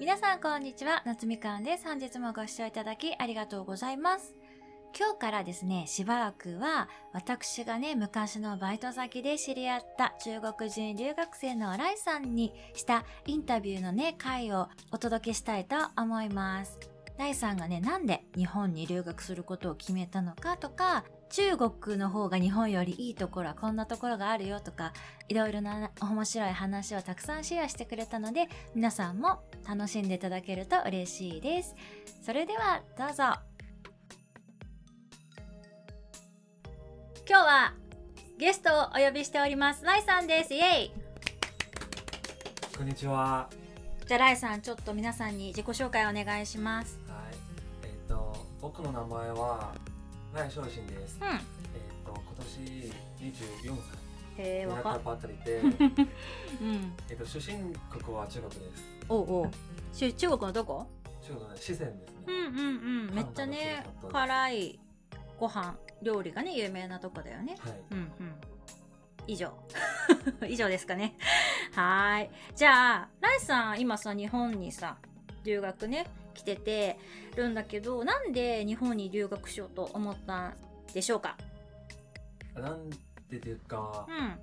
皆さんこんにちは、夏みかんです。本日もご視聴いただきありがとうございます。今日からですね、しばらくは私がね、昔のバイト先で知り合った中国人留学生の新井さんにしたインタビューのね、回をお届けしたいと思います。ライさんがね、なんで日本に留学することを決めたのかとか、中国の方が日本よりいいところはこんなところがあるよとか、いろいろな面白い話をたくさんシェアしてくれたので、皆さんも楽しんでいただけると嬉しいです。それではどうぞ。今日はゲストをお呼びしております。ライさんです。イェイこんにちは。じゃあライさん、ちょっと皆さんに自己紹介お願いします。僕の名前はライショウシンです。うん。えっ、と今年24歳へえ、になったばかりで、うん。えっと出身国は中国です。おうお中国のどこ？中国の四川ですね。うんうんうん。めっちゃね、辛いご飯、料理がね、有名なとこだよね。はい。うんうん。以上。以上ですかね。はーい。じゃあ、ライさん、今さ、日本にさ、留学ね、来ててるんだけど、なんで日本に留学しようと思ったんでしょうか？なんでというか、うん。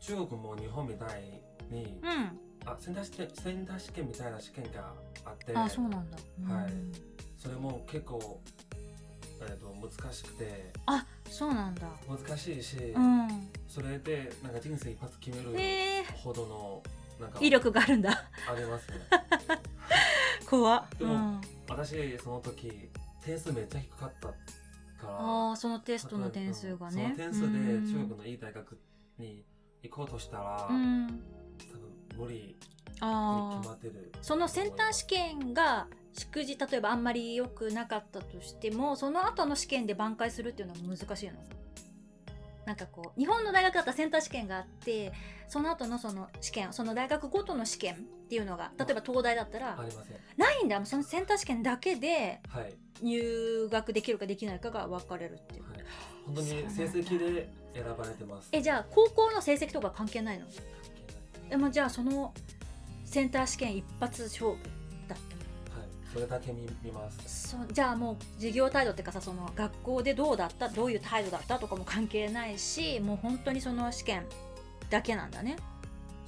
中国も日本みたいに、うん。あセンター試験センター試験みたいな試験があって、あ、そうなんだ。はいうんそれも結構えっ、と難しくてあ、そうなんだ。難しいし、うん。それでなんか人生一発決めるえほどのなんかー、威力があるんだ。ありますね。怖っ。でもうん。私その時点数めっちゃ低かったからああ、そのテストの点数がね。その点数でうん中国のいい大学に行こうとしたら、うん。多分無理に決ま。ってるそのセンター試験が祝辞例えばあんまり良くなかったとしてもその後の試験で挽回するっていうのは難しいの？なんかこう日本の大学だったらセンター試験があってその後のその試験その大学ごとの試験っていうのが例えば東大だったらありません。ないんだ。そのセンター試験だけではい、入学できるかできないかが分かれるっていう。はい、本当に成績で選ばれてます。えじゃあ高校の成績とか関係ないの？えもうじゃあそのセンター試験一発勝負？それだけ見見ますそうじゃあもう授業態度っていうかさその学校でどうだったどういう態度だったとかも関係ないしもう本当にその試験だけなんだね。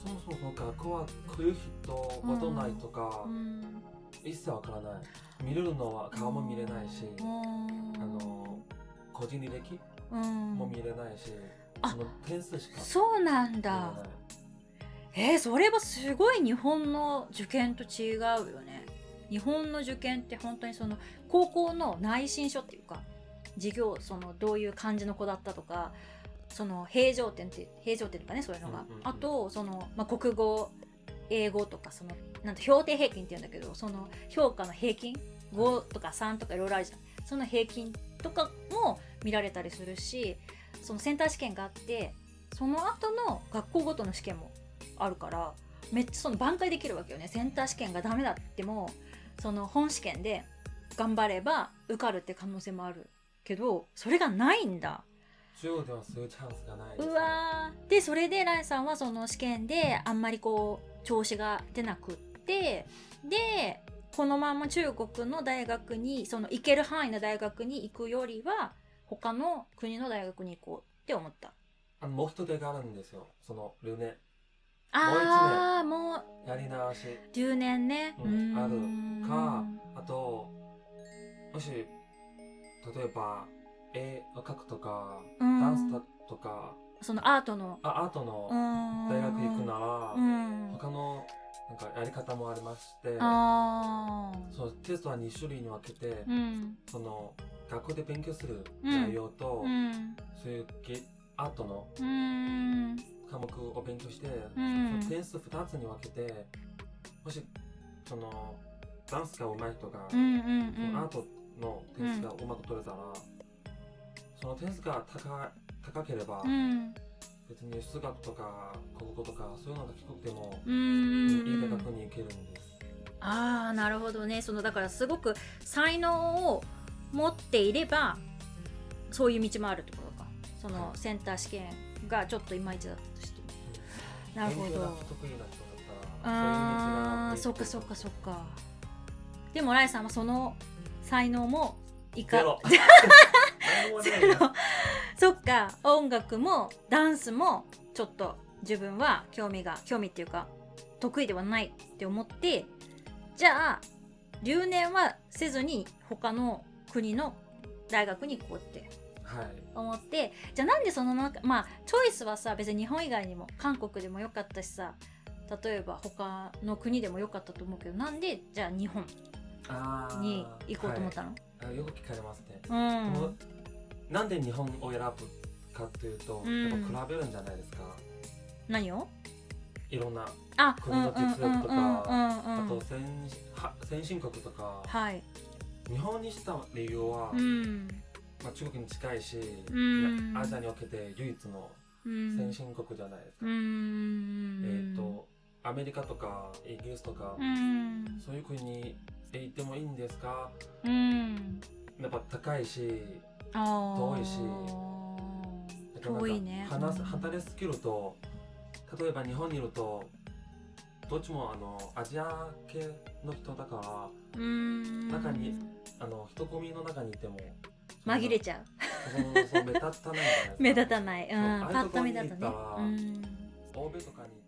そもそもその学校は来る人ことないとか、うん一切わからない見れるのは顔も見れないし、うんあの個人履歴うんも見れないし、あその点数しかそうなんだ。えー、それはすごい日本の受験と違うよね。日本の受験って本当にその高校の内申書っていうか授業そのどういう感じの子だったとかその平常点って平常点とかねそういうのが、あとその、まあ、国語英語とかそのなんと評定平均って言うんだけどその評価の平均5とか3とかいろいろあるじゃん。その平均とかも見られたりするしそのセンター試験があってその後の学校ごとの試験もあるからめっちゃその挽回できるわけよね。センター試験がダメだってもその本試験で頑張れば受かるって可能性もあるけどそれがないんだ。中国ではそういうチャンスがないです、うわー。でそれでライさんはその試験であんまりこう調子が出なくってでこのまま中国の大学にその行ける範囲の大学に行くよりは他の国の大学に行こうって思った。あのもう一手があるんですよ。その留年ああもう。やり直し。10年ね、うん。あるかあともし例えば絵を描くとかうん。ダンスだとか。そのアートの。あアートの大大学行くならうん。他のなんかやり方もありまして。そうテストは2種類に分けて、うん。その学校で勉強する内容と、うん。そういうゲアートのうん科目を勉強して、うん。点数2つに分けてもしそのダンスが上手い人が、うんうんそのアートの点数がうまく取れたら、その点数が高高ければ、うん。別に数学とか国語とかそういうのが低くても、うんうんいいうん大学に行けるんです。ああなるほどね。そのだからすごく才能を持っていればそういう道もあるってことか。そのはい。センター試験がちょっといまいちだったとしても。なるほど。ああそっかそっかそっか。でもライさんはその才能もいか。ゼロ。そっか。音楽もダンスもちょっと自分は興味が興味っていうか得意ではないって思ってじゃあ留年はせずに他の国の大学に行こうって。はい思ってじゃあなんでその中まあチョイスはさ別に日本以外にも韓国でもよかったしさ例えば他の国でもよかったと思うけどなんでじゃあ日本に行こうと思ったの、はい。あよく聞かれますね、うん。なんで日本を選ぶかというと、うん。やっぱ比べるんじゃないですか。何を？いろんなあ国の実力とかあうんと先は先進国とかはい。日本にした理由は、うんまあ、中国に近いし、ん。アジアにおけて唯一のうん。先進国じゃないですか、うん。えっ、とアメリカとかイギリスとか、うん。そういう国に行ってもいいんですか？うん。やっぱ高いし遠いし。遠いね。話す働きスキルと例えば日本にいるとどっちもあのアジア系の人だからうん。中にあの一組の中にいても紛れちゃう。目立たない 目立たない。うん。パッと見だとね。欧米とかに